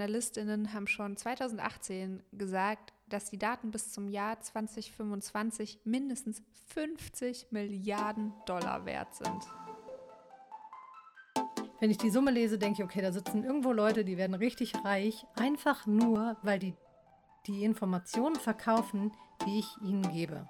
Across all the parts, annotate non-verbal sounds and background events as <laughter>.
Analystinnen haben schon 2018 gesagt, dass die Daten bis zum Jahr 2025 mindestens 50 Milliarden Dollar wert sind. Wenn ich die Summe lese, denke ich, okay, da sitzen irgendwo Leute, die werden richtig reich, einfach nur, weil die die Informationen verkaufen, die ich ihnen gebe.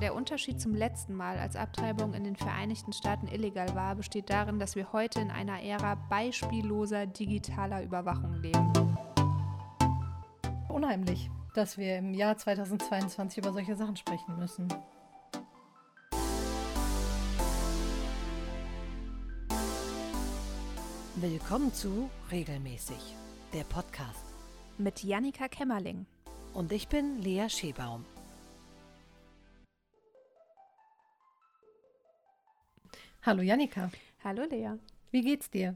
Der Unterschied zum letzten Mal, als Abtreibung in den Vereinigten Staaten illegal war, besteht darin, dass wir heute in einer Ära beispielloser digitaler Überwachung leben. Unheimlich, dass wir im Jahr 2022 über solche Sachen sprechen müssen. Willkommen zu Regelmäßig, der Podcast. Mit Jannika Kämmerling. Und ich bin Lea Schebaum. Hallo Jannika. Hallo Lea. Wie geht's dir?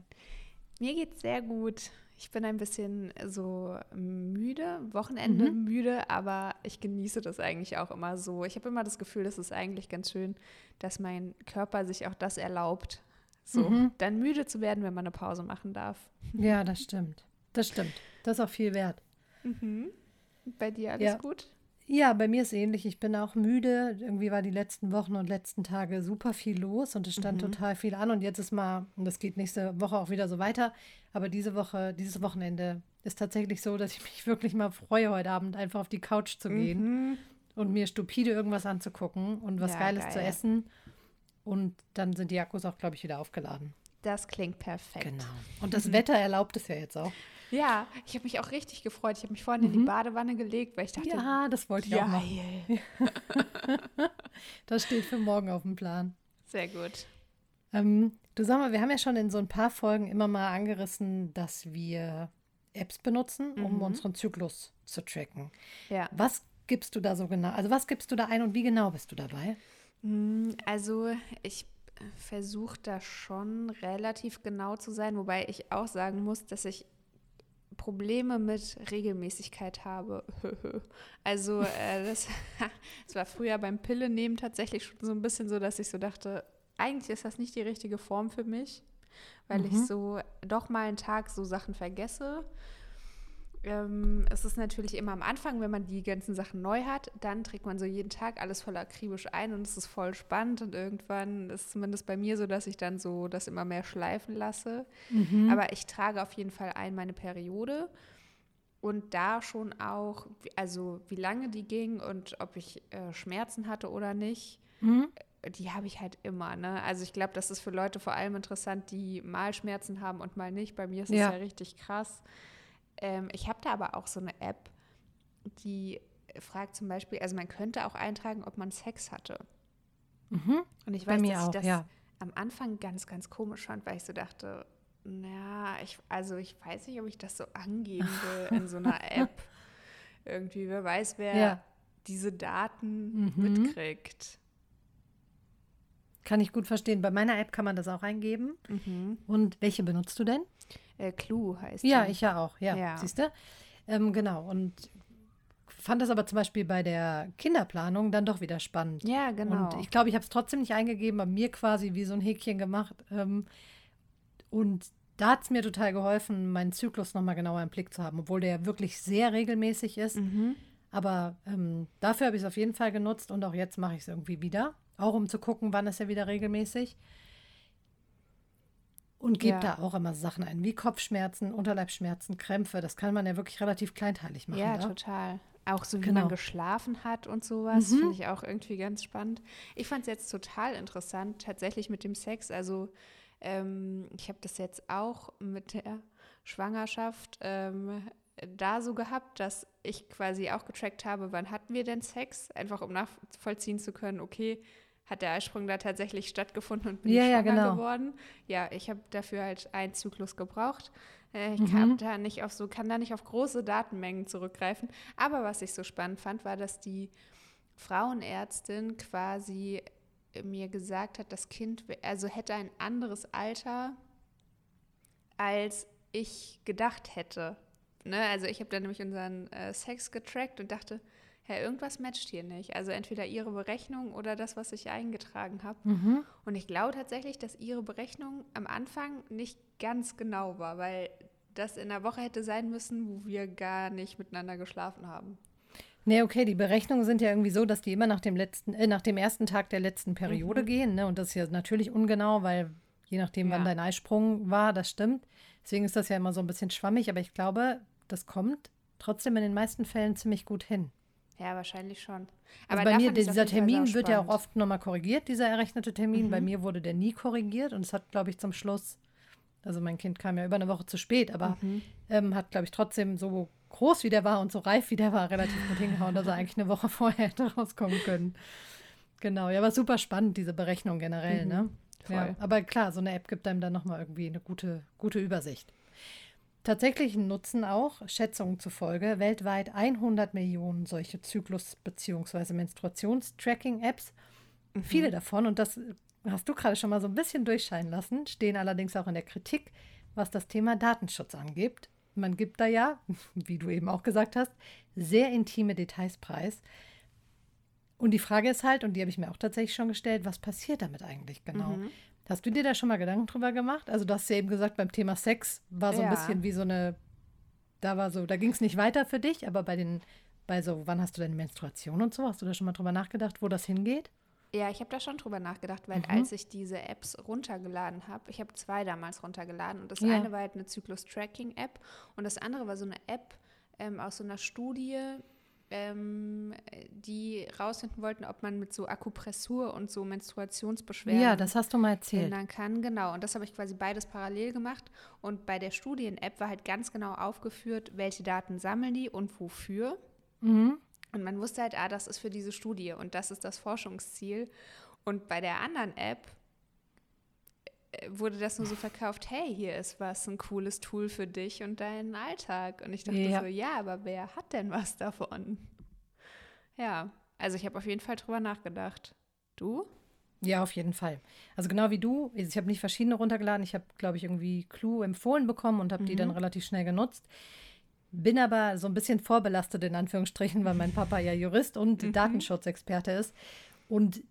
Mir geht's sehr gut. Ich bin ein bisschen so müde, Wochenende mhm. müde, aber ich genieße das eigentlich auch immer so. Ich habe immer das Gefühl, das ist eigentlich ganz schön, dass mein Körper sich auch das erlaubt, so mhm. dann müde zu werden, wenn man eine Pause machen darf. <laughs> Ja, das stimmt. Das stimmt. Das ist auch viel wert. Mhm. Bei dir alles ja. gut? Ja, bei mir ist ähnlich. Ich bin auch müde. Irgendwie war die letzten Wochen und letzten Tage super viel los und es stand mhm. total viel an. Und jetzt ist mal, und das geht nächste Woche auch wieder so weiter, aber diese Woche, dieses Wochenende ist tatsächlich so, dass ich <laughs> mich wirklich mal freue, heute Abend einfach auf die Couch zu gehen mhm. und mir stupide irgendwas anzugucken und was ja, Geiles geil. zu essen. Und dann sind die Akkus auch, glaube ich, wieder aufgeladen. Das klingt perfekt. Genau. Und das Wetter erlaubt es ja jetzt auch. Ja, ich habe mich auch richtig gefreut. Ich habe mich vorhin mhm. in die mhm. Badewanne gelegt, weil ich dachte, ja, das wollte ich geil. auch <laughs> machen. das steht für morgen auf dem Plan. Sehr gut. Ähm, du sag mal, wir haben ja schon in so ein paar Folgen immer mal angerissen, dass wir Apps benutzen, um mhm. unseren Zyklus zu tracken. Ja. Was gibst du da so genau? Also was gibst du da ein und wie genau bist du dabei? Hm, also ich versuche da schon relativ genau zu sein, wobei ich auch sagen muss, dass ich Probleme mit Regelmäßigkeit habe. <laughs> also äh, das, <laughs> das war früher beim Pille nehmen tatsächlich schon so ein bisschen so, dass ich so dachte, eigentlich ist das nicht die richtige Form für mich, weil mhm. ich so doch mal einen Tag so Sachen vergesse ähm, es ist natürlich immer am Anfang, wenn man die ganzen Sachen neu hat, dann trägt man so jeden Tag alles voll akribisch ein und es ist voll spannend und irgendwann ist es zumindest bei mir so, dass ich dann so das immer mehr schleifen lasse. Mhm. Aber ich trage auf jeden Fall ein meine Periode und da schon auch, also wie lange die ging und ob ich äh, Schmerzen hatte oder nicht. Mhm die habe ich halt immer. Ne? Also ich glaube, das ist für Leute vor allem interessant, die mal Schmerzen haben und mal nicht. Bei mir ist es ja. ja richtig krass. Ähm, ich habe da aber auch so eine App, die fragt zum Beispiel, also man könnte auch eintragen, ob man Sex hatte. Mhm. Und ich weiß, dass auch, ich das ja. am Anfang ganz, ganz komisch fand, weil ich so dachte, naja, ich, also ich weiß nicht, ob ich das so angeben will in so einer <laughs> App. Irgendwie, wer weiß, wer ja. diese Daten mhm. mitkriegt. Kann ich gut verstehen. Bei meiner App kann man das auch eingeben. Mhm. Und welche benutzt du denn? Äh, Clue heißt Ja, die. ich ja auch, ja. ja. Siehst du? Ähm, genau. Und fand das aber zum Beispiel bei der Kinderplanung dann doch wieder spannend. Ja, genau. Und ich glaube, ich habe es trotzdem nicht eingegeben, aber mir quasi wie so ein Häkchen gemacht. Ähm, und da hat es mir total geholfen, meinen Zyklus nochmal genauer im Blick zu haben, obwohl der wirklich sehr regelmäßig ist. Mhm. Aber ähm, dafür habe ich es auf jeden Fall genutzt und auch jetzt mache ich es irgendwie wieder. Auch um zu gucken, wann ist er wieder regelmäßig. Und gibt ja. da auch immer Sachen ein, wie Kopfschmerzen, Unterleibsschmerzen, Krämpfe. Das kann man ja wirklich relativ kleinteilig machen. Ja, da. total. Auch so, wie genau. man geschlafen hat und sowas, mhm. finde ich auch irgendwie ganz spannend. Ich fand es jetzt total interessant, tatsächlich mit dem Sex. Also, ähm, ich habe das jetzt auch mit der Schwangerschaft ähm, da so gehabt, dass ich quasi auch getrackt habe, wann hatten wir denn Sex, einfach um nachvollziehen zu können, okay, hat der Eisprung da tatsächlich stattgefunden und bin ja, schwanger ja, genau. geworden. Ja, ich habe dafür halt einen Zyklus gebraucht. Äh, ich mhm. kann, da nicht auf so, kann da nicht auf große Datenmengen zurückgreifen. Aber was ich so spannend fand, war, dass die Frauenärztin quasi mir gesagt hat, das Kind also hätte ein anderes Alter, als ich gedacht hätte. Ne? Also ich habe dann nämlich unseren äh, Sex getrackt und dachte, hey, irgendwas matcht hier nicht. Also entweder ihre Berechnung oder das, was ich eingetragen habe. Mhm. Und ich glaube tatsächlich, dass ihre Berechnung am Anfang nicht ganz genau war, weil das in der Woche hätte sein müssen, wo wir gar nicht miteinander geschlafen haben. Nee, okay, die Berechnungen sind ja irgendwie so, dass die immer nach dem letzten, äh, nach dem ersten Tag der letzten Periode Mhm. gehen, ne? Und das ist ja natürlich ungenau, weil je nachdem, wann Ja. dein Eisprung war, das stimmt. Deswegen ist das ja immer so ein bisschen schwammig, aber ich glaube, das kommt trotzdem in den meisten Fällen ziemlich gut hin. Ja, wahrscheinlich schon. Also Aber bei mir, dieser Termin wird ja auch oft nochmal korrigiert, dieser errechnete Termin. Bei Mhm. mir wurde der nie korrigiert und es hat, glaube ich, zum Schluss, also mein Kind kam ja über eine Woche zu spät, aber Mhm. ähm, hat, glaube ich, trotzdem so groß wie der war und so reif wie der war, relativ gut hingehauen, dass er eigentlich eine Woche <laughs> vorher hätte rauskommen können. Genau, ja, aber super spannend, diese Berechnung generell, Mhm, ne? Ja, voll. aber klar, so eine App gibt einem dann nochmal irgendwie eine gute, gute Übersicht. Tatsächlichen Nutzen auch, Schätzungen zufolge, weltweit 100 Millionen solche Zyklus- bzw. Menstruationstracking-Apps. Mhm. Viele davon, und das hast du gerade schon mal so ein bisschen durchscheinen lassen, stehen allerdings auch in der Kritik, was das Thema Datenschutz angeht. Man gibt da ja, <laughs> wie du eben auch gesagt hast, sehr intime Details preis. Und die Frage ist halt, und die habe ich mir auch tatsächlich schon gestellt, was passiert damit eigentlich genau? Mhm. Hast du dir da schon mal Gedanken drüber gemacht? Also, du hast ja eben gesagt, beim Thema Sex war so ein Ja. bisschen wie so eine, da war so, da ging es nicht weiter für dich, aber bei den, bei so, wann hast du deine Menstruation und so, hast du da schon mal drüber nachgedacht, wo das hingeht? Ja, ich habe da schon drüber nachgedacht, weil Mhm. als ich diese Apps runtergeladen habe, ich habe zwei damals runtergeladen und das Ja. eine war halt eine Zyklus-Tracking-App und das andere war so eine App ähm, aus so einer Studie, ähm, die rausfinden wollten, ob man mit so Akupressur und so Menstruationsbeschwerden Ja, das hast du mal erzählt. ändern kann. Genau, und das habe ich quasi beides parallel gemacht und bei der Studien-App war halt ganz genau aufgeführt, welche Daten sammeln die und wofür. Mhm. Und man wusste halt, ah, das ist für diese Studie und das ist das Forschungsziel. Und bei der anderen App wurde das nur so verkauft, hey, hier ist was, ein cooles Tool für dich und deinen Alltag. Und ich dachte Ja. so, ja, aber wer hat denn was davon? Ja, also ich habe auf jeden Fall drüber nachgedacht. Du? Ja, auf jeden Fall. Also genau wie du, ich habe nicht verschiedene runtergeladen. Ich habe, glaube ich, irgendwie Clue empfohlen bekommen und habe die dann relativ schnell genutzt. Bin aber so ein bisschen vorbelastet in Anführungsstrichen, weil mein Papa ja Jurist und Datenschutzexperte ist. Und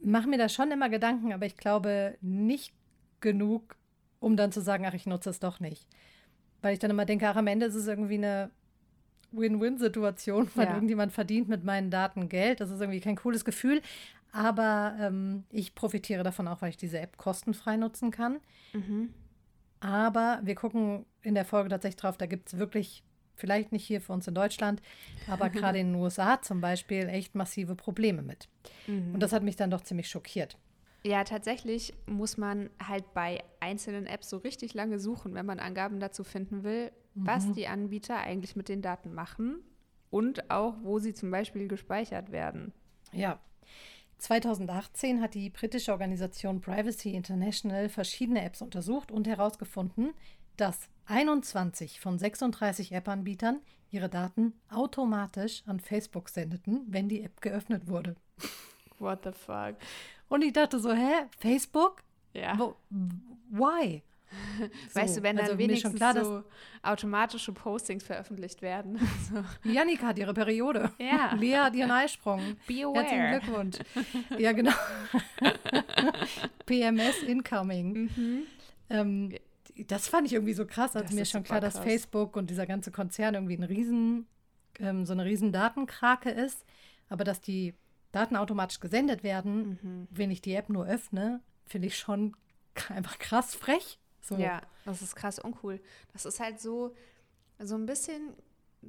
mache mir da schon immer Gedanken, aber ich glaube nicht genug, um dann zu sagen, ach, ich nutze es doch nicht. Weil ich dann immer denke, ach, am Ende ist es irgendwie eine Win-Win-Situation, <laughs> weil Ja. irgendjemand verdient mit meinen Daten Geld. Das ist irgendwie kein cooles Gefühl. Aber ähm, ich profitiere davon auch, weil ich diese App kostenfrei nutzen kann. Mhm. Aber wir gucken in der Folge tatsächlich drauf, da gibt es wirklich, vielleicht nicht hier für uns in Deutschland, aber <laughs> gerade in den USA zum Beispiel echt massive Probleme mit. Mhm. Und das hat mich dann doch ziemlich schockiert. Ja, tatsächlich muss man halt bei einzelnen Apps so richtig lange suchen, wenn man Angaben dazu finden will, was die Anbieter eigentlich mit den Daten machen und auch, wo sie zum Beispiel gespeichert werden. Ja. 2018 hat die britische Organisation Privacy International verschiedene Apps untersucht und herausgefunden, dass 21 von 36 App-Anbietern ihre Daten automatisch an Facebook sendeten, wenn die App geöffnet wurde. What the fuck? Und ich dachte so, hä, Facebook? Ja. Wo, why? <laughs> weißt So, du, wenn dann also wenigstens klar, so automatische Postings veröffentlicht werden. <laughs> so. Janika hat ihre Periode. Ja. <laughs> Lea hat ihren Eisprung. Be Herzlichen. Glückwunsch. Ja, genau. PMS incoming. Mhm. Ähm, das fand ich irgendwie so krass, als Das mir ist schon klar, dass krass. Facebook und dieser ganze Konzern irgendwie ein riesen, ähm, so eine riesen Datenkrake ist, aber dass die Daten automatisch gesendet werden, Mhm. wenn ich die App nur öffne, finde ich schon <laughs> einfach krass frech. So. Ja, das ist krass uncool. Das ist halt so, so ein bisschen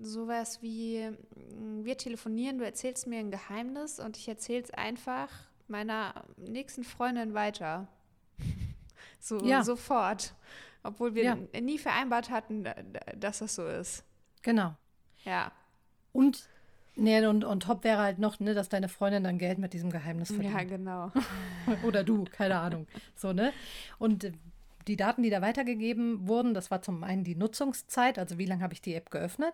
sowas wie, mm, wir telefonieren, du erzählst mir ein Geheimnis und ich erzähle es einfach meiner nächsten Freundin weiter. <laughs> So Ja. sofort. Obwohl wir Ja. nie vereinbart hatten, da- da- dass das so ist. Genau. Ja. Und, nee, und, und top wäre halt noch, ne, dass deine Freundin dann Geld mit diesem Geheimnis verdient. Ja, genau. <laughs> Oder du, keine Ahnung. So, ne? Und die Daten, die da weitergegeben wurden, das war zum einen die Nutzungszeit, also wie lange habe ich die App geöffnet,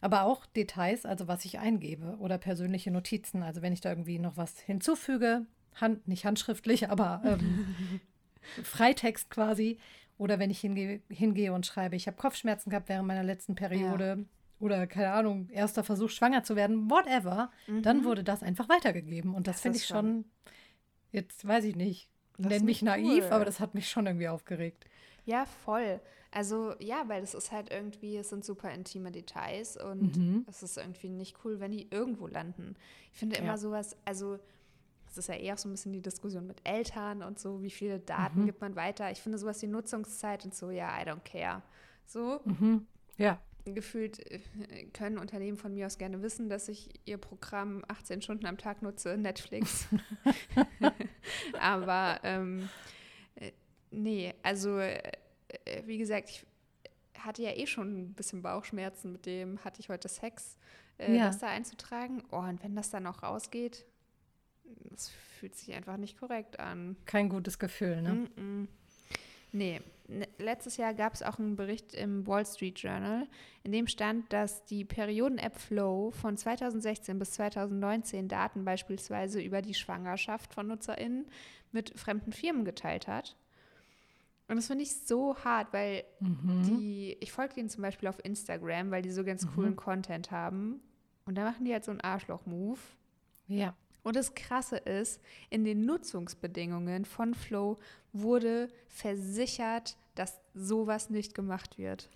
aber auch Details, also was ich eingebe oder persönliche Notizen, also wenn ich da irgendwie noch was hinzufüge, hand, nicht handschriftlich, aber ähm, <laughs> Freitext quasi, oder wenn ich hingehe, hingehe und schreibe, ich habe Kopfschmerzen gehabt während meiner letzten Periode oder keine Ahnung, erster Versuch schwanger zu werden, whatever, mhm. dann wurde das einfach weitergegeben. Und das, das finde ich schon, jetzt weiß ich nicht, nenn mich naiv, cool. aber das hat mich schon irgendwie aufgeregt. Ja, voll. Also ja, weil es ist halt irgendwie, es sind super intime Details und mhm. es ist irgendwie nicht cool, wenn die irgendwo landen. Ich finde immer ja. sowas, also es ist ja eher auch so ein bisschen die Diskussion mit Eltern und so, wie viele Daten mhm. gibt man weiter. Ich finde sowas wie Nutzungszeit und so, ja, I don't care. So. Mhm. Ja. Gefühlt äh, können Unternehmen von mir aus gerne wissen, dass ich ihr Programm 18 Stunden am Tag nutze, Netflix. <laughs> <laughs> Aber ähm, äh, nee, also äh, wie gesagt, ich hatte ja eh schon ein bisschen Bauchschmerzen mit dem, hatte ich heute Sex, äh, ja. das da einzutragen. Oh, und wenn das dann auch rausgeht, das fühlt sich einfach nicht korrekt an. Kein gutes Gefühl, ne? Mm -mm. Nee, letztes Jahr gab es auch einen Bericht im Wall Street Journal, in dem stand, dass die Perioden-App Flow von 2016 bis 2019 Daten beispielsweise über die Schwangerschaft von NutzerInnen mit fremden Firmen geteilt hat. Und das finde ich so hart, weil mhm. die, ich folge denen zum Beispiel auf Instagram, weil die so ganz mhm. coolen Content haben. Und da machen die halt so einen Arschloch-Move. Ja. Und das Krasse ist, in den Nutzungsbedingungen von Flow wurde versichert, dass sowas nicht gemacht wird.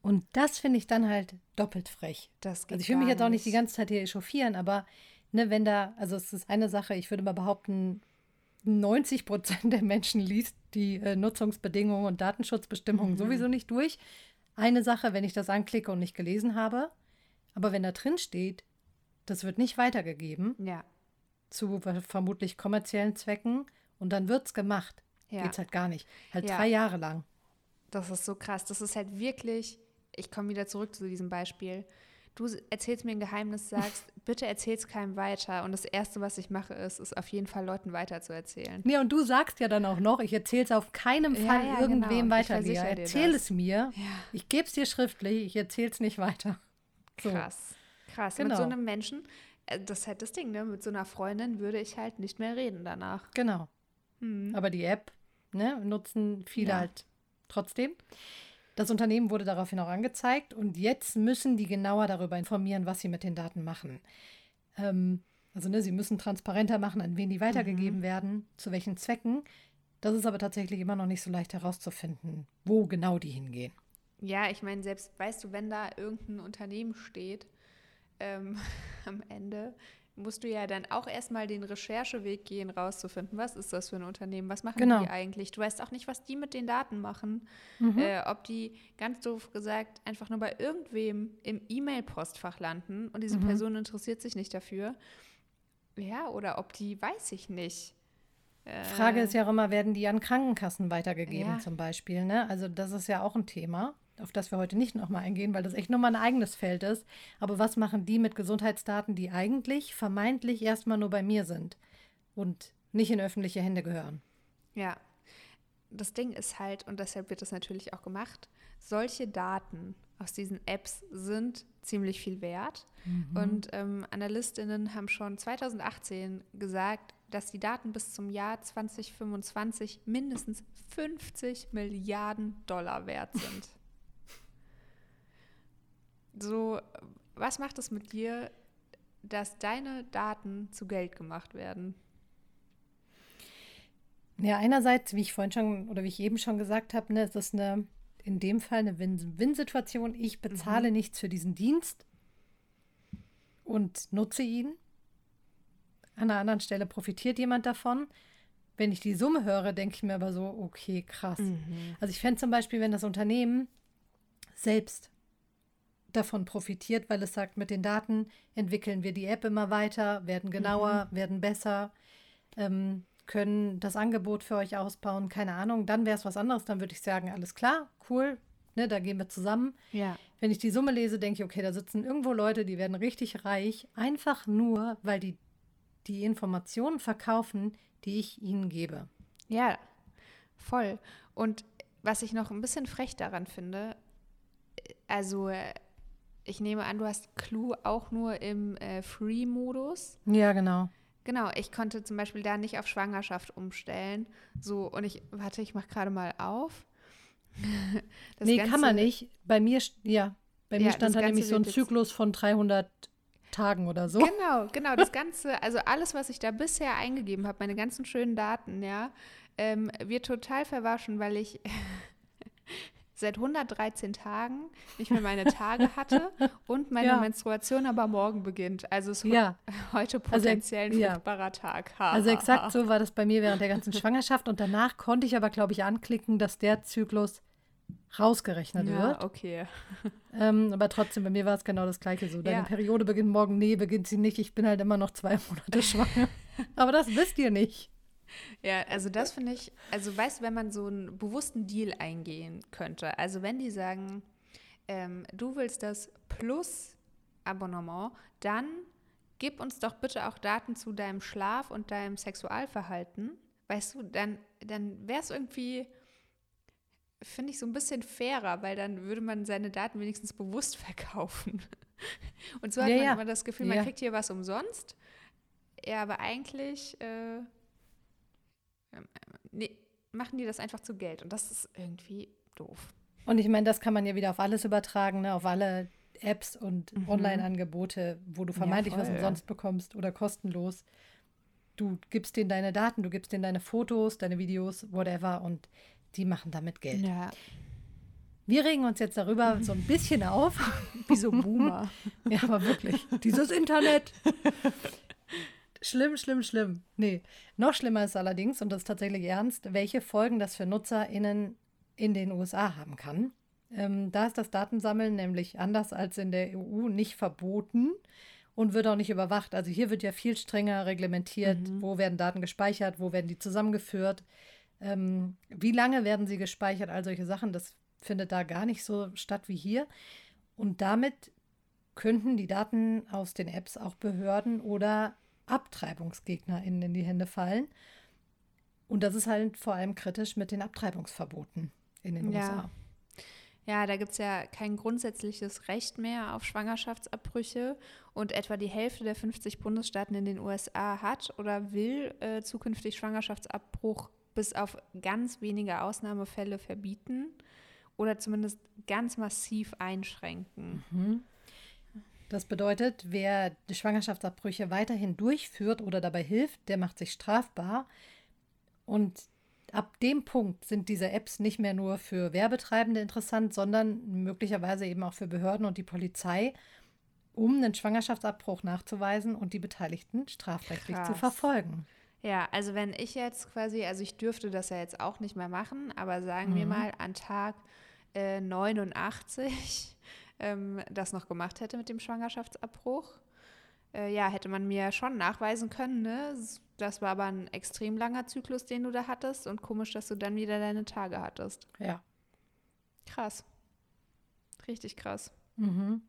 Und das finde ich dann halt doppelt frech. Das geht also ich will mich jetzt auch nicht die ganze Zeit hier echauffieren, aber ne, wenn da, also es ist eine Sache, ich würde mal behaupten, 90 Prozent der Menschen liest die äh, Nutzungsbedingungen und Datenschutzbestimmungen mhm. sowieso nicht durch. Eine Sache, wenn ich das anklicke und nicht gelesen habe, aber wenn da drin steht, das wird nicht weitergegeben, ja zu vermutlich kommerziellen Zwecken und dann wird es gemacht. Ja. Geht's halt gar nicht. Halt ja. drei Jahre lang. Das ist so krass. Das ist halt wirklich, ich komme wieder zurück zu diesem Beispiel. Du erzählst mir ein Geheimnis, sagst, <laughs> bitte erzähl's keinem weiter. Und das Erste, was ich mache, ist, es auf jeden Fall Leuten weiterzuerzählen. Nee, und du sagst ja dann auch noch, ich erzähle es auf keinem Fall ja, ja, irgendwem genau. weiter, Lia. Erzähl es mir. Ja. Ich gebe es dir schriftlich, ich erzähle es nicht weiter. So. Krass. Krass. Genau. Mit so einem Menschen, das ist halt das Ding, ne? Mit so einer Freundin würde ich halt nicht mehr reden danach. Genau. Mhm. Aber die App ne, nutzen viele ja. halt trotzdem. Das Unternehmen wurde daraufhin auch angezeigt und jetzt müssen die genauer darüber informieren, was sie mit den Daten machen. Ähm, also ne, sie müssen transparenter machen, an wen die weitergegeben mhm. werden, zu welchen Zwecken. Das ist aber tatsächlich immer noch nicht so leicht herauszufinden, wo genau die hingehen. Ja, ich meine, selbst weißt du, wenn da irgendein Unternehmen steht, ähm, <laughs> am Ende musst du ja dann auch erstmal den Rechercheweg gehen, rauszufinden, was ist das für ein Unternehmen, was machen genau. die eigentlich. Du weißt auch nicht, was die mit den Daten machen. Mhm. Äh, ob die, ganz doof gesagt, einfach nur bei irgendwem im E-Mail-Postfach landen und diese mhm. Person interessiert sich nicht dafür. Ja, oder ob die, weiß ich nicht. Äh, Frage ist ja auch immer, werden die an Krankenkassen weitergegeben ja. zum Beispiel? Ne? Also das ist ja auch ein Thema auf das wir heute nicht nochmal eingehen, weil das echt nochmal ein eigenes Feld ist. Aber was machen die mit Gesundheitsdaten, die eigentlich vermeintlich erstmal nur bei mir sind und nicht in öffentliche Hände gehören? Ja, das Ding ist halt, und deshalb wird das natürlich auch gemacht, solche Daten aus diesen Apps sind ziemlich viel wert. Mhm. Und ähm, Analystinnen haben schon 2018 gesagt, dass die Daten bis zum Jahr 2025 mindestens 50 Milliarden Dollar wert sind. <laughs> So, was macht es mit dir, dass deine Daten zu Geld gemacht werden? Ja, einerseits, wie ich vorhin schon oder wie ich eben schon gesagt habe, ne, ist das eine, in dem Fall eine Win-Win-Situation. Ich bezahle mhm. nichts für diesen Dienst und nutze ihn. An einer anderen Stelle profitiert jemand davon. Wenn ich die Summe höre, denke ich mir aber so, okay, krass. Mhm. Also ich fände zum Beispiel, wenn das Unternehmen selbst davon profitiert, weil es sagt, mit den Daten entwickeln wir die App immer weiter, werden genauer, mhm. werden besser, ähm, können das Angebot für euch ausbauen, keine Ahnung. Dann wäre es was anderes, dann würde ich sagen, alles klar, cool, ne, da gehen wir zusammen. Ja. Wenn ich die Summe lese, denke ich, okay, da sitzen irgendwo Leute, die werden richtig reich, einfach nur, weil die die Informationen verkaufen, die ich ihnen gebe. Ja, voll. Und was ich noch ein bisschen frech daran finde, also ich nehme an, du hast Clue auch nur im äh, Free-Modus. Ja, genau. Genau, ich konnte zum Beispiel da nicht auf Schwangerschaft umstellen. So, und ich, warte, ich mache gerade mal auf. <laughs> das nee, Ganze, kann man nicht. Bei mir, ja, Bei mir stand da nämlich so ein Zyklus von 300 Tagen oder so. Genau, <laughs> genau. Das Ganze, also alles, was ich da bisher eingegeben habe, meine ganzen schönen Daten, ja, ähm, wird total verwaschen, weil ich seit 113 Tagen nicht mehr meine Tage hatte <laughs> und meine ja. Menstruation aber morgen beginnt. Also es ist ja. <laughs> heute also potenziell also, ein fruchtbarer ja. Tag. Ha, also exakt so war das bei mir während der <laughs> ganzen Schwangerschaft und danach konnte ich aber, glaube ich, anklicken, dass der Zyklus rausgerechnet ja, wird. okay. Ähm, aber trotzdem, bei mir war es genau das Gleiche so. Deine ja. Periode beginnt morgen, nee, beginnt sie nicht. Ich bin halt immer noch zwei Monate schwanger. aber das wisst ihr nicht. Ja, also das finde ich, also weißt du, wenn man so einen bewussten Deal eingehen könnte, also wenn die sagen, ähm, du willst das plus Abonnement, dann gib uns doch bitte auch Daten zu deinem Schlaf und deinem Sexualverhalten. Weißt du, dann, dann wäre es irgendwie, finde ich, so ein bisschen fairer, weil dann würde man seine Daten wenigstens bewusst <laughs> verkaufen. Und so hat ja, man ja. immer das Gefühl, man ja. kriegt hier was umsonst. Ja, aber eigentlich äh, nee, machen die das einfach zu Geld. Und das ist irgendwie doof. Und ich meine, das kann man ja wieder auf alles übertragen, ne? auf alle Apps und mhm. Online-Angebote, wo du vermeintlich ja, was umsonst bekommst oder kostenlos. Du gibst denen deine Daten, du gibst denen deine Fotos, deine Videos, whatever, und die machen damit Geld. Ja. Wir regen uns jetzt darüber <laughs> so ein bisschen auf. Wie so Boomer. <laughs> ja, aber wirklich. Dieses Internet. <laughs> Schlimm, schlimm, schlimm. Nee, noch schlimmer ist allerdings, und das ist tatsächlich ernst, welche Folgen das für NutzerInnen in den USA haben kann. Ähm, da ist das Datensammeln nämlich anders als in der EU nicht verboten und wird auch nicht überwacht. Also hier wird ja viel strenger reglementiert, mhm. wo werden Daten gespeichert, wo werden die zusammengeführt, ähm, wie lange werden sie gespeichert, all solche Sachen. Das findet da gar nicht so statt wie hier. Und damit könnten die Daten aus den Apps auch Behörden oder AbtreibungsgegnerInnen in die Hände fallen. Und das ist halt vor allem kritisch mit den Abtreibungsverboten in den ja. USA. Ja, da gibt es ja kein grundsätzliches Recht mehr auf Schwangerschaftsabbrüche und etwa die Hälfte der 50 Bundesstaaten in den USA hat oder will äh, zukünftig Schwangerschaftsabbruch bis auf ganz wenige Ausnahmefälle verbieten oder zumindest ganz massiv einschränken. Mhm. Das bedeutet, wer die Schwangerschaftsabbrüche weiterhin durchführt oder dabei hilft, der macht sich strafbar. Und ab dem Punkt sind diese Apps nicht mehr nur für Werbetreibende interessant, sondern möglicherweise eben auch für Behörden und die Polizei, um einen Schwangerschaftsabbruch nachzuweisen und die Beteiligten strafrechtlich Krass. zu verfolgen. Ja, also wenn ich jetzt quasi, also ich dürfte das ja jetzt auch nicht mehr machen, aber sagen mhm. wir mal an Tag äh, 89 ähm, das noch gemacht hätte mit dem Schwangerschaftsabbruch. Äh, ja, hätte man mir schon nachweisen können, ne? Das war aber ein extrem langer Zyklus, den du da hattest und komisch, dass du dann wieder deine Tage hattest. Ja. Krass. Richtig krass. Mhm.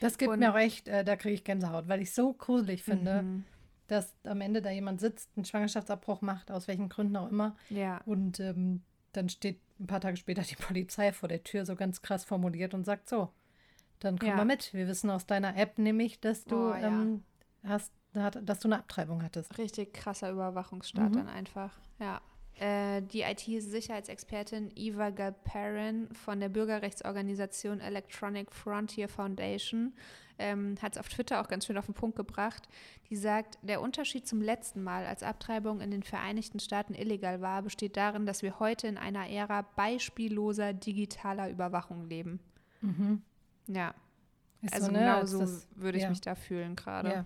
Das gibt und, mir auch echt, äh, da kriege ich Gänsehaut, weil ich so gruselig finde, mhm. dass am Ende da jemand sitzt, einen Schwangerschaftsabbruch macht, aus welchen Gründen auch immer. Ja. Und ähm, dann steht ein paar Tage später die Polizei vor der Tür, so ganz krass formuliert und sagt so, dann komm ja. mal mit. Wir wissen aus deiner App nämlich, dass du oh, ja. ähm, hast, dass du eine Abtreibung hattest. Richtig krasser Überwachungsstaat mhm. dann einfach, ja. Äh, die IT-Sicherheitsexpertin Eva Galperin von der Bürgerrechtsorganisation Electronic Frontier Foundation ähm, hat es auf Twitter auch ganz schön auf den Punkt gebracht. Die sagt, der Unterschied zum letzten Mal, als Abtreibung in den Vereinigten Staaten illegal war, besteht darin, dass wir heute in einer Ära beispielloser digitaler Überwachung leben. Mhm. Ja. Ist also so, ne, genau so würde ich ja. mich da fühlen gerade. Ja.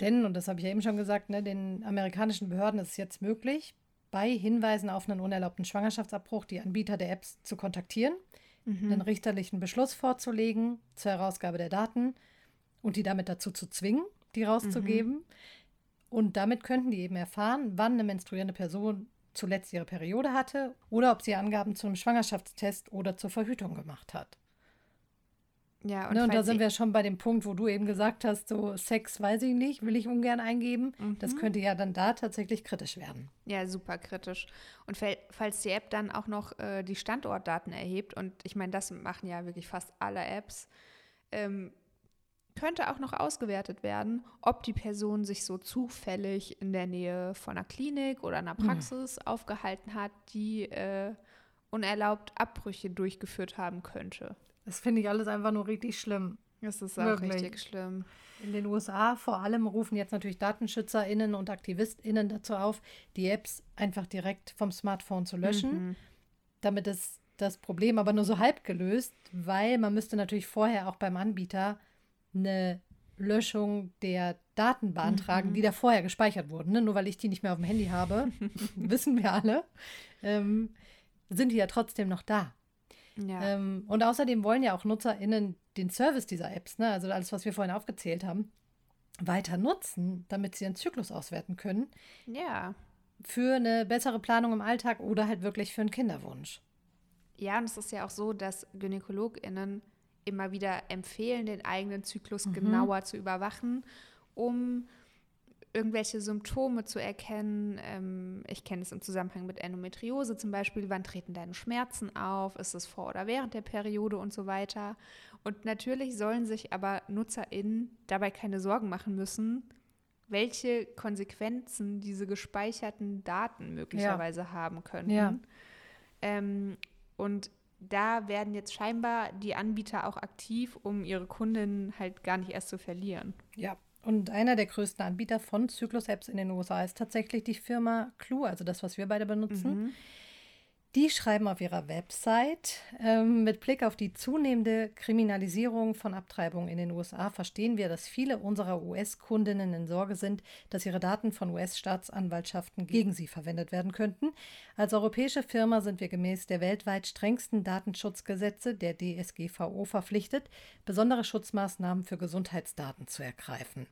Denn, und das habe ich ja eben schon gesagt, ne, den amerikanischen Behörden ist es jetzt möglich, bei Hinweisen auf einen unerlaubten Schwangerschaftsabbruch die Anbieter der Apps zu kontaktieren, mhm. einen richterlichen Beschluss vorzulegen zur Herausgabe der Daten und die damit dazu zu zwingen, die rauszugeben. Mhm. Und damit könnten die eben erfahren, wann eine menstruierende Person zuletzt ihre Periode hatte oder ob sie Angaben zu einem Schwangerschaftstest oder zur Verhütung gemacht hat. Ja, und, ne, und da sind wir schon bei dem Punkt, wo du eben gesagt hast, so Sex weiß ich nicht, will ich ungern eingeben. Mhm. Das könnte ja dann da tatsächlich kritisch werden. Ja, super kritisch. Und falls die App dann auch noch äh, die Standortdaten erhebt, und ich meine, das machen ja wirklich fast alle Apps, ähm, könnte auch noch ausgewertet werden, ob die Person sich so zufällig in der Nähe von einer Klinik oder einer hm. Praxis mhm. aufgehalten hat, die äh, unerlaubt Abbrüche durchgeführt haben könnte. Das finde ich alles einfach nur richtig schlimm. Das ist auch Wirklich. richtig schlimm. In den USA vor allem rufen jetzt natürlich DatenschützerInnen und AktivistInnen dazu auf, die Apps einfach direkt vom Smartphone zu löschen. Mhm. Damit ist das Problem aber nur so halb gelöst, weil man müsste natürlich vorher auch beim Anbieter eine Löschung der Daten beantragen, mhm. die da vorher gespeichert wurden. Ne? Nur weil ich die nicht mehr auf dem Handy habe, <laughs> wissen wir alle, ähm, sind die ja trotzdem noch da. Ja. Ähm, und außerdem wollen ja auch NutzerInnen den Service dieser Apps, ne, also alles, was wir vorhin aufgezählt haben, weiter nutzen, damit sie ihren Zyklus auswerten können. Ja. Für eine bessere Planung im Alltag oder halt wirklich für einen Kinderwunsch. Ja, und es ist ja auch so, dass GynäkologInnen immer wieder empfehlen, den eigenen Zyklus mhm. genauer zu überwachen, um irgendwelche Symptome zu erkennen. Ähm, ich kenne es im Zusammenhang mit Endometriose zum Beispiel. Wann treten deine Schmerzen auf? Ist es vor oder während der Periode und so weiter? Und natürlich sollen sich aber NutzerInnen dabei keine Sorgen machen müssen, welche Konsequenzen diese gespeicherten Daten möglicherweise ja. haben könnten. Ja. Ähm, und da werden jetzt scheinbar die Anbieter auch aktiv, um ihre Kundinnen halt gar nicht erst zu verlieren. Ja, und einer der größten Anbieter von Zyklus-Apps in den USA ist tatsächlich die Firma Clue, also das, was wir beide benutzen. Mhm. Die schreiben auf ihrer Website, ähm, mit Blick auf die zunehmende Kriminalisierung von Abtreibung in den USA verstehen wir, dass viele unserer US-Kundinnen in Sorge sind, dass ihre Daten von US-Staatsanwaltschaften gegen sie verwendet werden könnten. Als europäische Firma sind wir gemäß der weltweit strengsten Datenschutzgesetze, der DSGVO, verpflichtet, besondere Schutzmaßnahmen für Gesundheitsdaten zu ergreifen.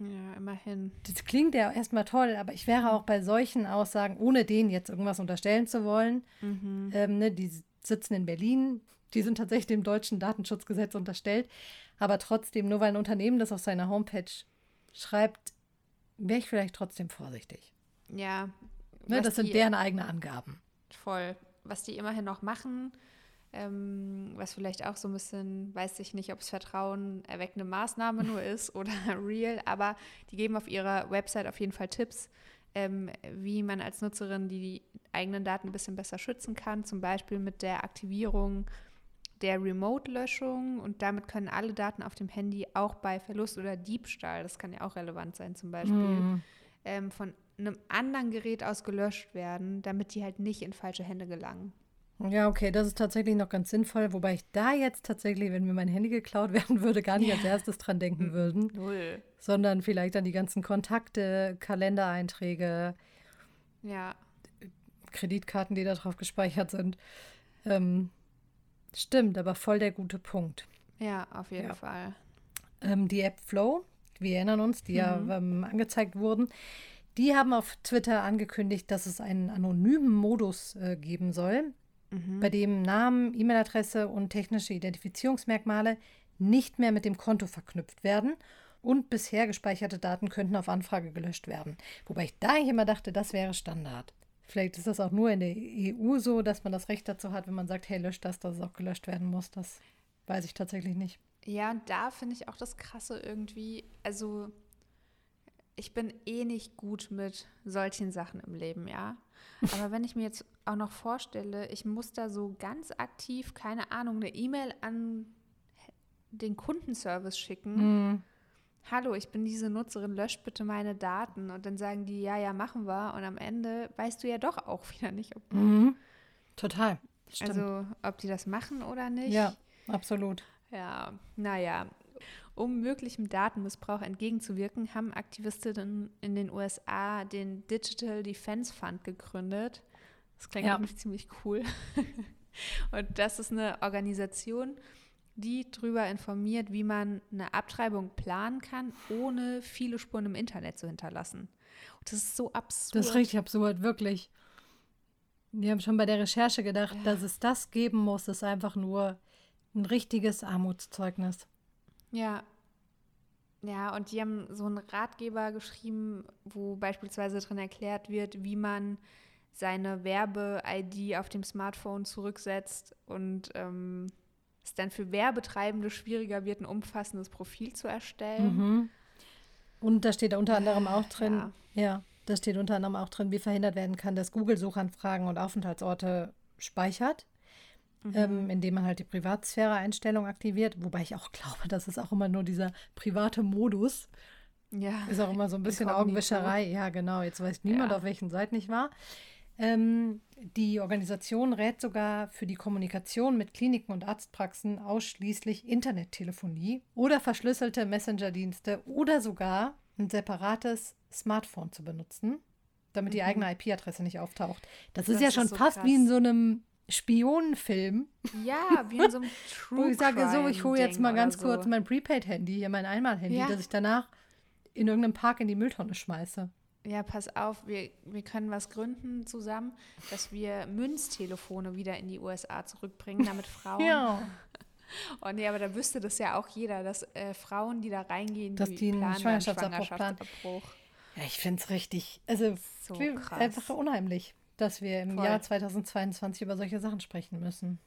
Ja, immerhin. Das klingt ja erstmal toll, aber ich wäre auch bei solchen Aussagen, ohne denen jetzt irgendwas unterstellen zu wollen, mhm. ähm, ne, die sitzen in Berlin, die sind tatsächlich dem deutschen Datenschutzgesetz unterstellt, aber trotzdem, nur weil ein Unternehmen das auf seiner Homepage schreibt, wäre ich vielleicht trotzdem vorsichtig. Ja. Ne, das sind deren eigene Angaben. Voll. Was die immerhin noch machen, ähm, was vielleicht auch so ein bisschen, weiß ich nicht, ob es Vertrauen erweckende Maßnahme nur <laughs> ist oder <laughs> real, aber die geben auf ihrer Website auf jeden Fall Tipps, ähm, wie man als Nutzerin die eigenen Daten ein bisschen besser schützen kann, zum Beispiel mit der Aktivierung der Remote-Löschung und damit können alle Daten auf dem Handy auch bei Verlust oder Diebstahl, das kann ja auch relevant sein zum Beispiel, mm. ähm, von einem anderen Gerät aus gelöscht werden, damit die halt nicht in falsche Hände gelangen. Ja, okay, das ist tatsächlich noch ganz sinnvoll, wobei ich da jetzt tatsächlich, wenn mir mein Handy geklaut <laughs> werden würde, gar nicht als erstes dran denken würden. Null. Sondern vielleicht an die ganzen Kontakte, Kalendereinträge, ja. Kreditkarten, die da drauf gespeichert sind. Ähm, stimmt, aber voll der gute Punkt. Ja, auf jeden ja. Fall. Ähm, die App Flow, wir erinnern uns, die mhm. ja ähm, angezeigt wurden, die haben auf Twitter angekündigt, dass es einen anonymen Modus äh, geben soll, mhm. bei dem Namen, E-Mail-Adresse und technische Identifizierungsmerkmale nicht mehr mit dem Konto verknüpft werden und bisher gespeicherte Daten könnten auf Anfrage gelöscht werden. Wobei ich da immer dachte, das wäre Standard. Vielleicht ist das auch nur in der EU so, dass man das Recht dazu hat, wenn man sagt, hey, löscht das, dass es auch gelöscht werden muss. Das weiß ich tatsächlich nicht. Ja, und da finde ich auch das Krasse irgendwie, also ich bin eh nicht gut mit solchen Sachen im Leben, ja. Aber wenn ich mir jetzt auch noch vorstelle, ich muss da so ganz aktiv, keine Ahnung, eine E-Mail an den Kundenservice schicken. Mm. Hallo, ich bin diese Nutzerin, löscht bitte meine Daten. Und dann sagen die, ja, ja, machen wir. Und am Ende weißt du ja doch auch <laughs> wieder nicht, ob. Mm. Total. Stimmt. Also, ob die das machen oder nicht. Ja, absolut. Ja, naja. Um möglichem Datenmissbrauch entgegenzuwirken, haben Aktivistinnen in den USA den Digital Defense Fund gegründet. Das klingt ja. ziemlich cool. <laughs> Und das ist eine Organisation, die darüber informiert, wie man eine Abtreibung planen kann, ohne viele Spuren im Internet zu hinterlassen. Und das ist so absurd. Das ist richtig absurd, wirklich. Wir haben schon bei der Recherche gedacht, ja. dass es das geben muss, ist einfach nur ein richtiges Armutszeugnis. Ja. Ja, und die haben so einen Ratgeber geschrieben, wo beispielsweise drin erklärt wird, wie man seine Werbe-ID auf dem Smartphone zurücksetzt und ähm, es dann für Werbetreibende schwieriger wird, ein umfassendes Profil zu erstellen. Mhm. Und da steht unter anderem auch drin, ja. ja, da steht unter anderem auch drin, wie verhindert werden kann, dass Google Suchanfragen und Aufenthaltsorte speichert. mhm. ähm, indem man halt die Privatsphäre-Einstellung aktiviert. Wobei ich auch glaube, das ist auch immer nur dieser private Modus. Ja. Ist auch immer so ein bisschen Augenwischerei. Ja, genau. Jetzt weiß niemand, ja. auf welchen Seiten ich war. Ähm, die Organisation rät sogar für die Kommunikation mit Kliniken und Arztpraxen ausschließlich Internettelefonie oder verschlüsselte Messenger-Dienste oder sogar ein separates Smartphone zu benutzen, damit die mhm. eigene IP-Adresse nicht auftaucht. Das, das ist ja schon ist so fast krass. wie in so einem Spionenfilm. Ja, wie in so einem True <laughs> Wo ich sage, so, ich hole jetzt mal ganz so. kurz mein Prepaid-Handy, hier mein Einmal-Handy, ja. das ich danach in irgendeinem Park in die Mülltonne schmeiße. Ja, pass auf, wir, wir können was gründen zusammen, dass wir Münztelefone wieder in die USA zurückbringen, damit <laughs> Frauen. ja. <laughs> Oh nee, aber da wüsste das ja auch jeder, dass äh, Frauen, die da reingehen, dass die, einen Schwangerschaftsabbruch, Schwangerschaftsabbruch Ja, ich finde es richtig, also so einfach unheimlich, dass wir im Voll. Jahr 2022 über solche Sachen sprechen müssen.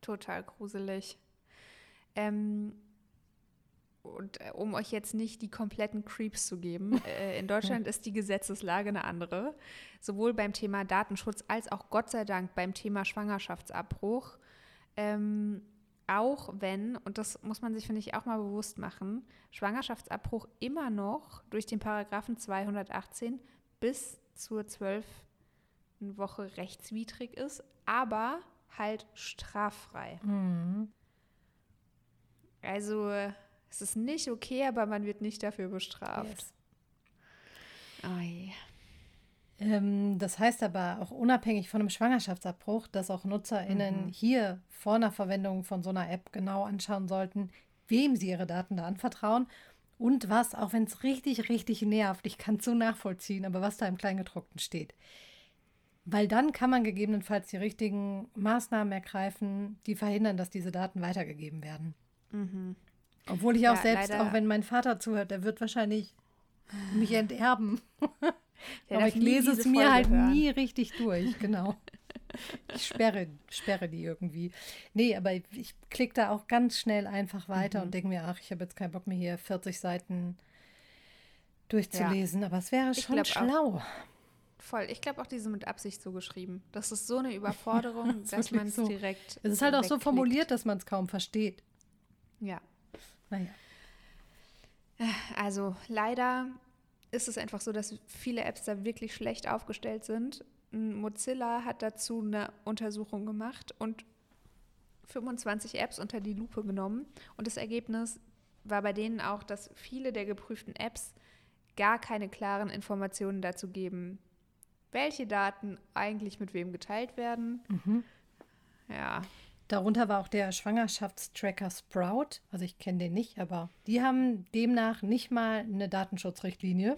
Total gruselig. Ähm, und äh, um euch jetzt nicht die kompletten Creeps zu geben, <laughs> äh, in Deutschland ist die Gesetzeslage eine andere. Sowohl beim Thema Datenschutz als auch Gott sei Dank beim Thema Schwangerschaftsabbruch. Ähm, auch wenn, und das muss man sich, finde ich, auch mal bewusst machen, Schwangerschaftsabbruch immer noch durch den Paragraphen 218 bis zur 12. Woche rechtswidrig ist, aber halt straffrei. Mhm. Also es ist nicht okay, aber man wird nicht dafür bestraft. Yes. Oh je. Ähm, das heißt aber auch unabhängig von einem Schwangerschaftsabbruch, dass auch NutzerInnen mhm. hier vor einer Verwendung von so einer App genau anschauen sollten, wem sie ihre Daten da anvertrauen und was, auch wenn es richtig, richtig nervt, ich kann es so nachvollziehen, aber was da im Kleingedruckten steht. Weil dann kann man gegebenenfalls die richtigen Maßnahmen ergreifen, die verhindern, dass diese Daten weitergegeben werden. Mhm. Obwohl ich auch ja, selbst, auch wenn mein Vater zuhört, der wird wahrscheinlich mich enterben. <laughs> Aber ich lese es mir Folge halt hören. nie richtig durch, genau. Ich sperre, sperre die irgendwie. Nee, aber ich klicke da auch ganz schnell einfach weiter mhm. und denke mir, ach, ich habe jetzt keinen Bock mehr hier 40 Seiten durchzulesen. Ja. Aber es wäre schon schlau. Auch, voll. Ich glaube auch, die sind mit Absicht so geschrieben. Das ist so eine <laughs> Überforderung, das dass man es so. direkt. Es ist halt auch so formuliert, dass man es kaum versteht. Ja. Naja. Also leider ist es einfach so, dass viele Apps da wirklich schlecht aufgestellt sind. Mozilla hat dazu eine Untersuchung gemacht und 25 Apps unter die Lupe genommen. Und das Ergebnis war bei denen auch, dass viele der geprüften Apps gar keine klaren Informationen dazu geben, welche Daten eigentlich mit wem geteilt werden. Mhm. Ja. Darunter war auch der Schwangerschaftstracker Sprout. Also ich kenne den nicht, aber die haben demnach nicht mal eine Datenschutzrichtlinie.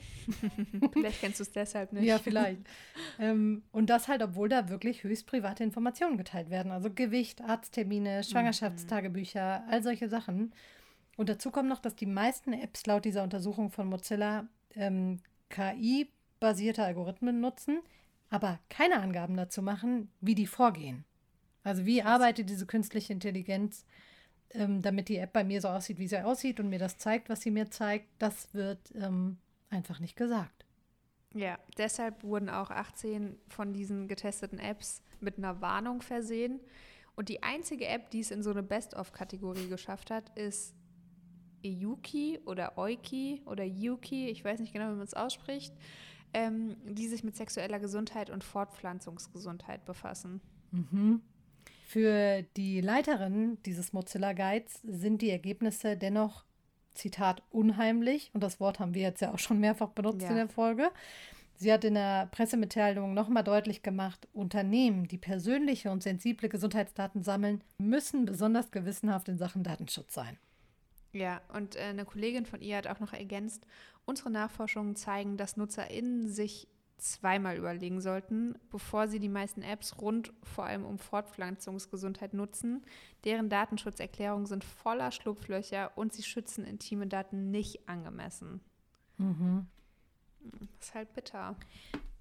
<laughs> vielleicht kennst du es deshalb nicht. Ja, vielleicht. ähm, und das halt, obwohl da wirklich höchst private Informationen geteilt werden. Also Gewicht, Arzttermine, mhm. Schwangerschaftstagebücher, all solche Sachen. Und dazu kommt noch, dass die meisten Apps laut dieser Untersuchung von Mozilla ähm, KI-basierte Algorithmen nutzen, aber keine Angaben dazu machen, wie die vorgehen. Also wie arbeitet diese künstliche Intelligenz, ähm, damit die App bei mir so aussieht, wie sie aussieht und mir das zeigt, was sie mir zeigt, das wird ähm, einfach nicht gesagt. Ja, deshalb wurden auch 18 von diesen getesteten Apps mit einer Warnung versehen. Und die einzige App, die es in so eine Best-of-Kategorie geschafft hat, ist Yuki oder Oiki oder Yuki, ich weiß nicht genau, wie man es ausspricht, ähm, die sich mit sexueller Gesundheit und Fortpflanzungsgesundheit befassen. Mhm. Für die Leiterin dieses Mozilla Guides sind die Ergebnisse dennoch, Zitat, unheimlich. Und das Wort haben wir jetzt ja auch schon mehrfach benutzt ja. in der Folge. Sie hat in der Pressemitteilung nochmal deutlich gemacht, Unternehmen, die persönliche und sensible Gesundheitsdaten sammeln, müssen besonders gewissenhaft in Sachen Datenschutz sein. Ja, und äh, eine Kollegin von ihr hat auch noch ergänzt, unsere Nachforschungen zeigen, dass NutzerInnen sich zweimal überlegen sollten, bevor sie die meisten Apps rund vor allem um Fortpflanzungsgesundheit nutzen. Deren Datenschutzerklärungen sind voller Schlupflöcher und sie schützen intime Daten nicht angemessen. Mhm. Das ist halt bitter.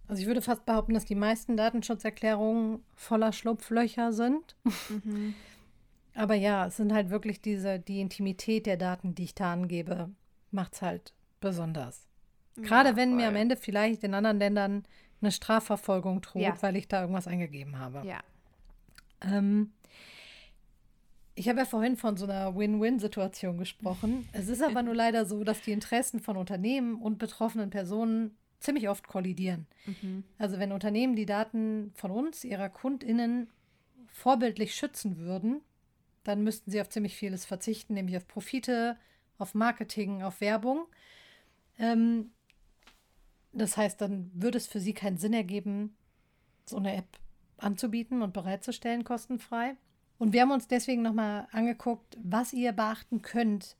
Also ich würde fast behaupten, dass die meisten Datenschutzerklärungen voller Schlupflöcher sind. Mhm. <laughs> Aber ja, es sind halt wirklich diese, die Intimität der Daten, die ich da angebe, macht es halt besonders. Gerade ja, wenn mir am Ende vielleicht in anderen Ländern eine Strafverfolgung droht, ja. weil ich da irgendwas eingegeben habe. Ja. Ähm, Ich habe ja vorhin von so einer Win-Win-Situation gesprochen. Es ist aber nur <laughs> leider so, dass die Interessen von Unternehmen und betroffenen Personen ziemlich oft kollidieren. Mhm. Also wenn Unternehmen die Daten von uns, ihrer Kundinnen, vorbildlich schützen würden, dann müssten sie auf ziemlich vieles verzichten, nämlich auf Profite, auf Marketing, auf Werbung. Ähm, das heißt, dann würde es für sie keinen Sinn ergeben, so eine App anzubieten und bereitzustellen, kostenfrei. Und wir haben uns deswegen nochmal angeguckt, was ihr beachten könnt,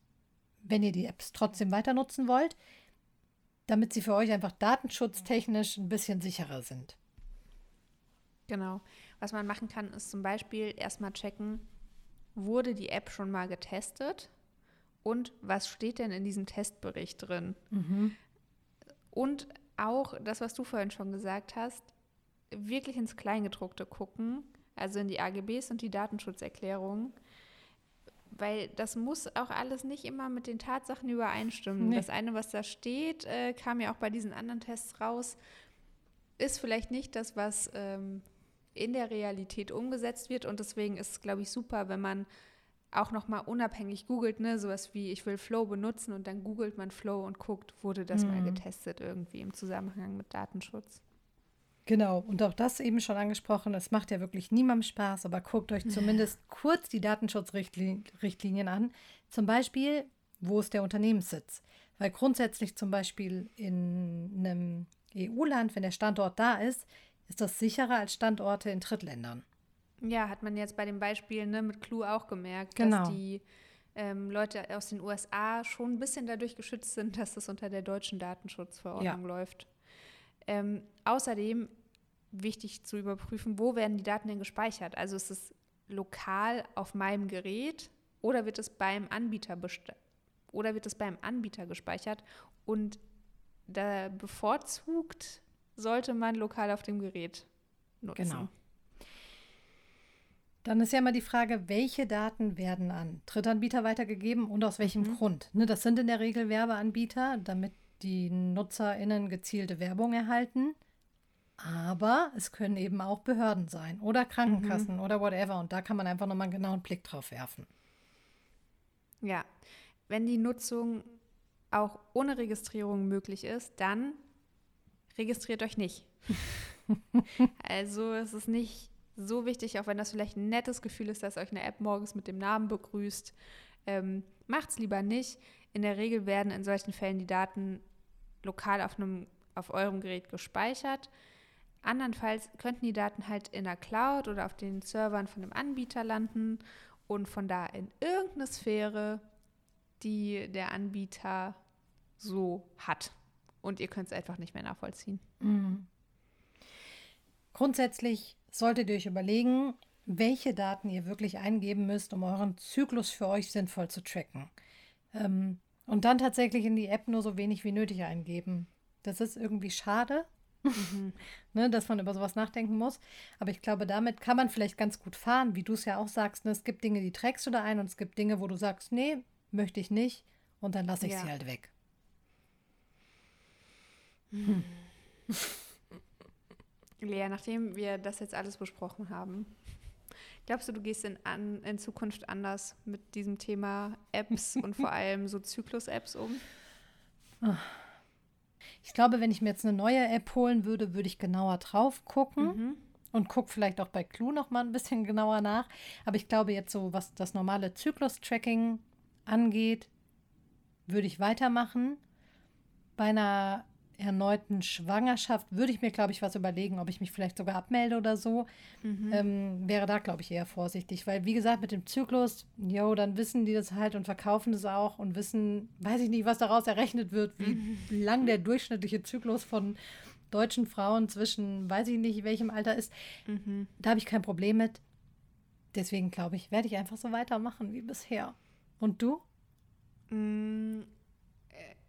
wenn ihr die Apps trotzdem weiter nutzen wollt, damit sie für euch einfach datenschutztechnisch ein bisschen sicherer sind. Genau. Was man machen kann, ist zum Beispiel erstmal checken, wurde die App schon mal getestet und was steht denn in diesem Testbericht drin? Mhm. Und auch das, was du vorhin schon gesagt hast, wirklich ins Kleingedruckte gucken, also in die AGBs und die Datenschutzerklärung, weil das muss auch alles nicht immer mit den Tatsachen übereinstimmen. Nee. Das eine, was da steht, äh, kam ja auch bei diesen anderen Tests raus, ist vielleicht nicht das, was ähm, in der Realität umgesetzt wird und deswegen ist es, glaube ich, super, wenn man auch nochmal unabhängig googelt, ne, sowas wie ich will Flow benutzen und dann googelt man Flow und guckt, wurde das mhm. mal getestet irgendwie im Zusammenhang mit Datenschutz. Genau, und auch das eben schon angesprochen, es macht ja wirklich niemandem Spaß, aber guckt euch zumindest kurz die Datenschutzrichtlinien an. Zum Beispiel, wo ist der Unternehmenssitz? Weil grundsätzlich zum Beispiel in einem EU-Land, wenn der Standort da ist, ist das sicherer als Standorte in Drittländern. Ja, hat man jetzt bei dem Beispiel ne, mit Clue auch gemerkt, genau. dass die ähm, Leute aus den USA schon ein bisschen dadurch geschützt sind, <laughs> dass das unter der deutschen Datenschutzverordnung ja. läuft. Ähm, außerdem wichtig zu überprüfen, wo werden die Daten denn gespeichert? Also ist es lokal auf meinem Gerät oder wird es beim Anbieter oder wird es beim Anbieter gespeichert und da bevorzugt sollte man lokal auf dem Gerät nutzen. Genau. Dann ist ja immer die Frage, welche Daten werden an Drittanbieter weitergegeben und aus welchem mhm. Grund. Ne, das sind in der Regel Werbeanbieter, damit die NutzerInnen gezielte Werbung erhalten. Aber es können eben auch Behörden sein oder Krankenkassen mhm. oder whatever. Und da kann man einfach nochmal einen genauen Blick drauf werfen. Ja, wenn die Nutzung auch ohne Registrierung möglich ist, dann registriert euch nicht. <laughs> also es ist nicht so wichtig, auch wenn das vielleicht ein nettes Gefühl ist, dass euch eine App morgens mit dem Namen begrüßt. Ähm, es lieber nicht. In der Regel werden in solchen Fällen die Daten lokal auf, einem, auf eurem Gerät gespeichert. Andernfalls könnten die Daten halt in der Cloud oder auf den Servern von dem Anbieter landen und von da in irgendeine Sphäre, die der Anbieter so hat. Und ihr könnt es einfach nicht mehr nachvollziehen. Mhm. Grundsätzlich solltet ihr euch überlegen, welche Daten ihr wirklich eingeben müsst, um euren Zyklus für euch sinnvoll zu tracken. Ähm, und dann tatsächlich in die App nur so wenig wie nötig eingeben. Das ist irgendwie schade, mhm. <laughs> ne, dass man über sowas nachdenken muss. Aber ich glaube, damit kann man vielleicht ganz gut fahren, wie du es ja auch sagst. Ne? Es gibt Dinge, die trägst du da ein und es gibt Dinge, wo du sagst, nee, möchte ich nicht. Und dann lasse ich ja. sie halt weg. Hm. <laughs> Lea, nachdem wir das jetzt alles besprochen haben, glaubst du, du gehst in, an, in Zukunft anders mit diesem Thema Apps <laughs> und vor allem so Zyklus-Apps um? Ich glaube, wenn ich mir jetzt eine neue App holen würde, würde ich genauer drauf gucken. Mhm. Und gucke vielleicht auch bei Clue noch mal ein bisschen <laughs> genauer nach. Aber ich glaube jetzt so, was das normale Zyklus-Tracking angeht, würde ich weitermachen. Bei einer erneuten Schwangerschaft würde ich mir, glaube ich, was überlegen, ob ich mich vielleicht sogar abmelde oder so. Mhm. Ähm, wäre da, glaube ich, eher vorsichtig. Weil, wie gesagt, mit dem Zyklus, jo, dann wissen die das halt und verkaufen das auch und wissen, weiß ich nicht, was daraus errechnet wird, wie mhm. lang der durchschnittliche Zyklus von deutschen Frauen zwischen, weiß ich nicht, welchem Alter ist. Mhm. Da habe ich kein Problem mit. Deswegen, glaube ich, werde ich einfach so weitermachen wie bisher. Und du?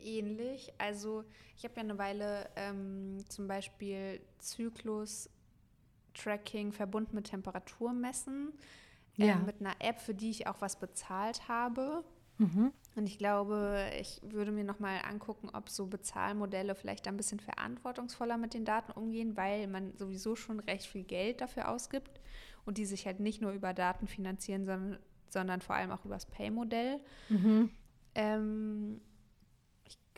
Ähnlich. Also ich habe ja eine Weile ähm, zum Beispiel Zyklus-Tracking verbunden mit Temperaturmessen, ja. mit einer App, für die ich auch was bezahlt habe. Mhm. Und ich glaube, ich würde mir nochmal angucken, ob so Bezahlmodelle vielleicht ein bisschen verantwortungsvoller mit den Daten umgehen, weil man sowieso schon recht viel Geld dafür ausgibt und die sich halt nicht nur über Daten finanzieren, sondern sondern vor allem auch übers Pay-Modell. Mhm. Ähm,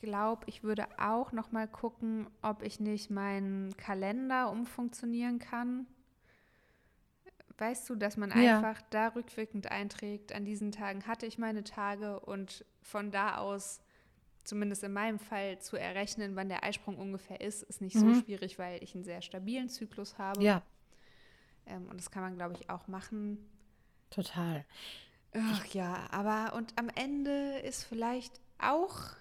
glaube, ich würde auch noch mal gucken, ob ich nicht meinen Kalender umfunktionieren kann. Weißt du, dass man Ja. einfach da rückwirkend einträgt, an diesen Tagen hatte ich meine Tage und von da aus, zumindest in meinem Fall, zu errechnen, wann der Eisprung ungefähr ist, ist nicht so Mhm. schwierig, weil ich einen sehr stabilen Zyklus habe. Ja, Ähm, und das kann man, glaube ich, auch machen. total. Ach ja, aber und am Ende ist vielleicht auch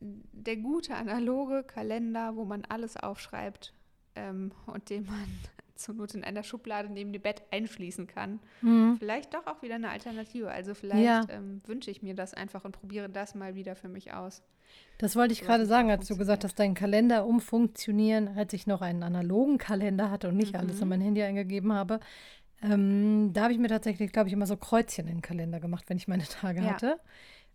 der gute analoge Kalender, wo man alles aufschreibt ähm, und den man <laughs> zur Not in einer Schublade neben dem Bett einschließen kann. Mhm. Vielleicht doch auch wieder eine Alternative. Also vielleicht Ja. ähm, wünsche ich mir das einfach und probiere das mal wieder für mich aus. Das wollte ich sowas gerade sagen, als du gesagt hast, dein Kalender umfunktionieren, als ich noch einen analogen Kalender hatte und nicht alles in Mhm. mein Handy eingegeben habe. Ähm, da habe ich mir tatsächlich, glaube ich, immer so Kreuzchen in den Kalender gemacht, wenn ich meine Tage Ja. hatte.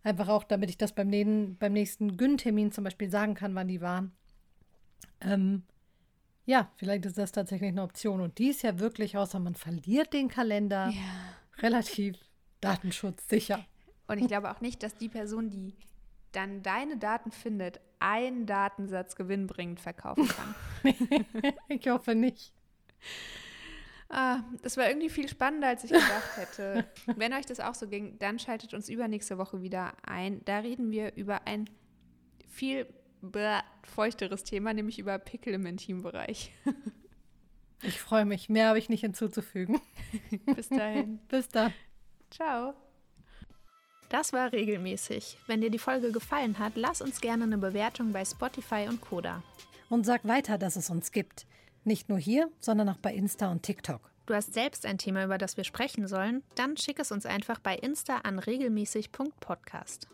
Einfach auch, damit ich das beim, nähen, beim nächsten Gyn-Termin zum Beispiel sagen kann, wann die waren. Ähm, ja, vielleicht ist das tatsächlich eine Option. Und die ist ja wirklich, außer man verliert den Kalender, relativ datenschutzsicher. Und ich glaube auch nicht, dass die Person, die dann deine Daten findet, einen Datensatz gewinnbringend verkaufen kann. <laughs> ich hoffe nicht. Ah, das war irgendwie viel spannender, als ich gedacht hätte. <laughs> Wenn euch das auch so ging, dann schaltet uns übernächste Woche wieder ein. Da reden wir über ein viel feuchteres Thema, nämlich über Pickel im Intimbereich. <laughs> Ich freue mich. Mehr habe ich nicht hinzuzufügen. <laughs> Bis dahin. Bis dann. Ciao. Das war regelmäßig. Wenn dir die Folge gefallen hat, lass uns gerne eine Bewertung bei Spotify und Koda. Und sag weiter, dass es uns gibt. Nicht nur hier, sondern auch bei Insta und TikTok. Du hast selbst ein Thema, über das wir sprechen sollen? Dann schick es uns einfach bei Insta an regelmäßig.podcast.